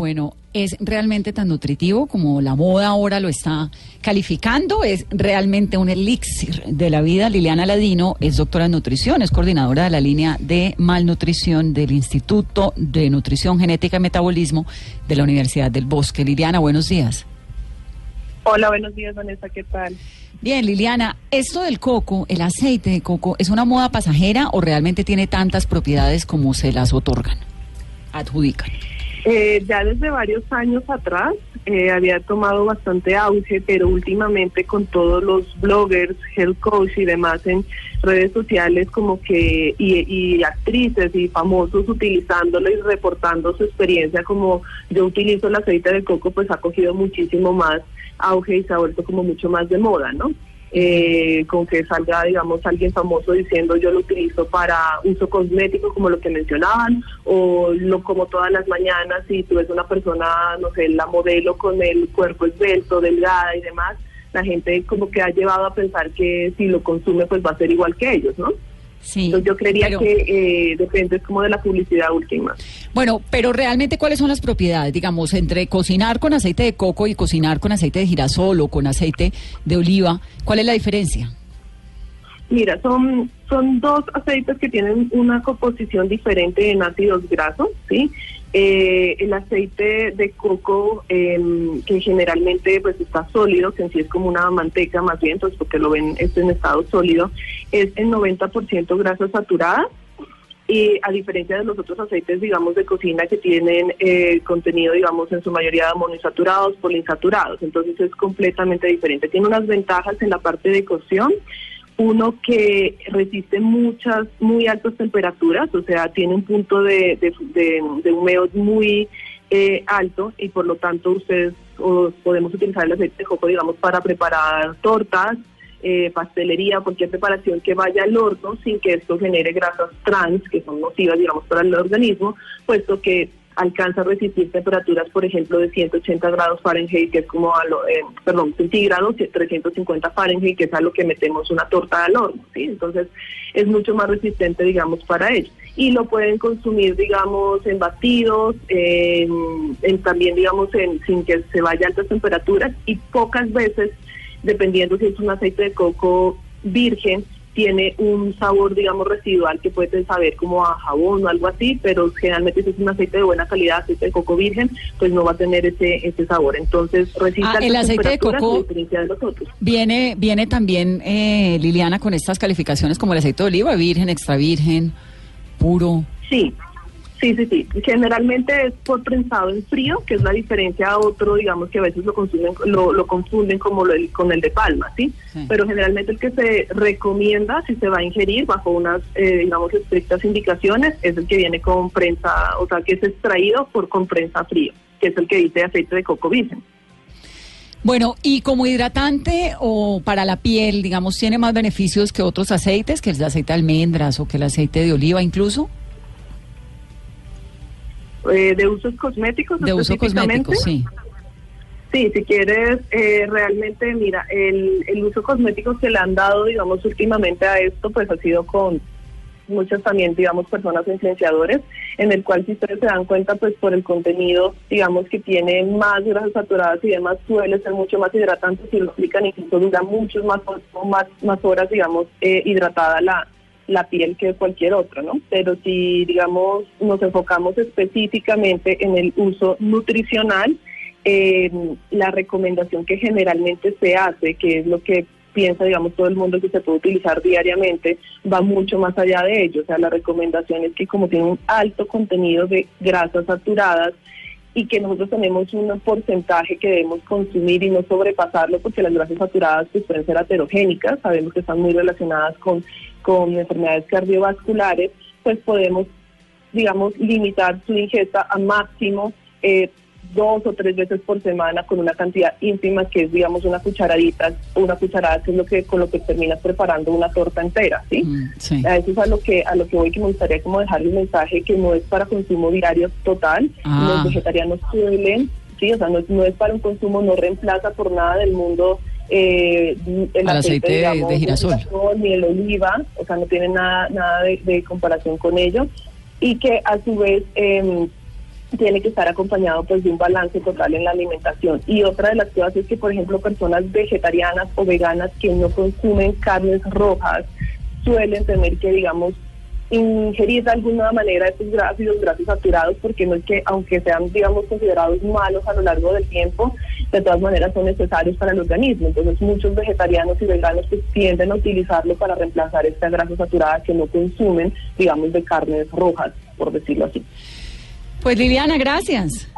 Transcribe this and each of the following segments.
Bueno, ¿es realmente tan nutritivo como la moda ahora lo está calificando? ¿Es realmente un elixir de la vida? Liliana Ladino es doctora en nutrición, es coordinadora de la línea de malnutrición del Instituto de Nutrición Genética y Metabolismo de la Universidad del Bosque. Liliana, buenos días. Hola, buenos días, Vanessa, ¿qué tal? Bien, Liliana, ¿esto del coco, el aceite de coco, es una moda pasajera o realmente tiene tantas propiedades como se las otorgan, adjudican? Eh, ya desde varios años atrás eh, había tomado bastante auge, pero últimamente con todos los bloggers, health coach y demás en redes sociales como que y, y actrices y famosos utilizándolo y reportando su experiencia como yo utilizo el aceite de coco, pues ha cogido muchísimo más auge y se ha vuelto como mucho más de moda, ¿no? Eh, con que salga, digamos, alguien famoso diciendo yo lo utilizo para uso cosmético, como lo que mencionaban, o lo como todas las mañanas y tú ves una persona, no sé, la modelo con el cuerpo esbelto, delgada y demás, la gente como que ha llevado a pensar que si lo consume pues va a ser igual que ellos, ¿no? Sí, Entonces yo creería pero- que eh, depende como de la publicidad última. Bueno, pero realmente cuáles son las propiedades, digamos, entre cocinar con aceite de coco y cocinar con aceite de girasol o con aceite de oliva, ¿cuál es la diferencia? Mira, son, son dos aceites que tienen una composición diferente en ácidos grasos, ¿sí? Eh, el aceite de coco, em, que generalmente pues está sólido, que en sí es como una manteca más bien, pues porque lo ven es en estado sólido, es en 90% grasa saturada. Y a diferencia de los otros aceites, digamos, de cocina que tienen eh, contenido, digamos, en su mayoría de monoinsaturados, poliinsaturados. Entonces es completamente diferente. Tiene unas ventajas en la parte de cocción. Uno que resiste muchas, muy altas temperaturas, o sea, tiene un punto de, de, de, humeo muy eh, alto y por lo tanto ustedes podemos utilizar el aceite de coco, digamos, para preparar tortas, eh, pastelería, cualquier preparación que vaya al horno sin que esto genere grasas trans, que son nocivas, digamos, para el organismo, puesto que alcanza a resistir temperaturas, por ejemplo, de 180 grados Fahrenheit, que es como a lo, eh, perdón, centígrados, 350 Fahrenheit, que es a lo que metemos una torta al horno, ¿sí? Entonces, es mucho más resistente, digamos, para ello. Y lo pueden consumir, digamos, en batidos, en también, digamos, en, sin que se vaya a altas temperaturas y pocas veces dependiendo si es un aceite de coco virgen, tiene un sabor, digamos, residual que puede saber como a jabón o algo así, pero generalmente si es un aceite de buena calidad, aceite de coco virgen, pues no va a tener ese ese sabor. Entonces, resiste Ah, el aceite de coco- de los otros. Viene, viene también, eh, Liliana, con estas calificaciones como el aceite de oliva, virgen, extra virgen, puro. Sí, sí, sí, sí. Generalmente es por prensado en frío, que es la diferencia a otro, digamos que a veces lo consumen, lo, lo confunden como lo, con el de palma, ¿sí? Sí. Pero generalmente el que se recomienda, si se va a ingerir bajo unas, eh, digamos, estrictas indicaciones, es el que viene con prensa, o sea, que es extraído por con prensa frío, que es el que dice aceite de coco virgen. Bueno, y como hidratante o para la piel, digamos, tiene más beneficios que otros aceites, que el aceite de almendras o que el aceite de oliva incluso, Eh, de usos cosméticos de uso cosmético, sí. Sí, si quieres, eh, realmente, mira, el, el uso cosmético que le han dado, digamos, últimamente a esto, pues ha sido con muchas también, digamos, personas influenciadores, en el cual si ustedes se dan cuenta, pues por el contenido, digamos, que tiene más grasas saturadas y demás, suele ser mucho más hidratante, si lo aplican incluso dura muchos más, más, más horas, digamos, eh, hidratada la, la piel que cualquier otro, ¿no? Pero si, digamos, nos enfocamos específicamente en el uso nutricional, eh, la recomendación que generalmente se hace, que es lo que piensa, digamos, todo el mundo que se puede utilizar diariamente, va mucho más allá de ello. O sea, la recomendación es que como tiene un alto contenido de grasas saturadas y que nosotros tenemos un porcentaje que debemos consumir y no sobrepasarlo, porque las grasas saturadas pues, pueden ser aterogénicas, sabemos que están muy relacionadas con, con enfermedades cardiovasculares, pues podemos, digamos, limitar su ingesta a máximo eh, dos o tres veces por semana con una cantidad ínfima que es digamos una cucharadita, una cucharada que es lo que con lo que terminas preparando una torta entera, ¿sí? Mm, sí. A eso es a lo que a lo que voy que me gustaría como dejarle un mensaje que no es para consumo diario total, Ah. los vegetarianos suelen, sí, o sea, no, es- no es para un consumo, no reemplaza por nada del mundo eh, el Al aceite de- de girasol. ni el oliva, o sea, no tiene nada nada de, de comparación con ello y que a su vez em, tiene que estar acompañado pues de un balance total en la alimentación. Y otra de las cosas es que, por ejemplo, personas vegetarianas o veganas que no consumen carnes rojas suelen tener que, digamos, ingerir de alguna manera estos gra- ácidos grasos saturados porque no es que aunque sean digamos considerados malos a lo largo del tiempo de todas maneras son necesarios para el organismo entonces muchos vegetarianos y veganos pues tienden a utilizarlo para reemplazar esta grasa saturada que no consumen digamos de carnes rojas por decirlo así Pues Liliana, gracias.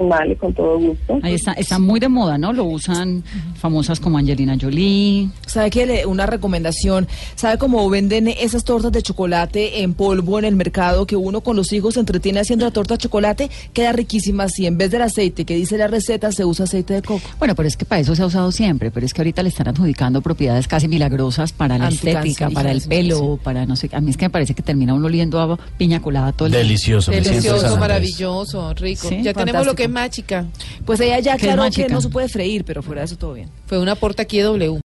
Vale con todo gusto Ahí está, está muy de moda, ¿no? Lo usan famosas como Angelina Jolie. ¿Sabe qué? Le- Una recomendación. ¿Sabe cómo venden esas tortas de chocolate en polvo en el mercado que uno con los hijos se entretiene haciendo la torta de chocolate? Queda riquísima si en vez del aceite que dice la receta se usa aceite de coco. Bueno, pero es que para eso se ha usado siempre, pero es que ahorita le están adjudicando propiedades casi milagrosas para la estética, para el pelo, para no sé, a mí es que me parece que termina uno oliendo a piña colada todo el día. Delicioso. Delicioso, maravilloso, rico. Sí, ya tenemos lo fantástico. Que es mágica. Pues ella ya ¿Qué aclaró que no se puede freír, pero fuera de eso todo bien. Fue una porta aquí de W.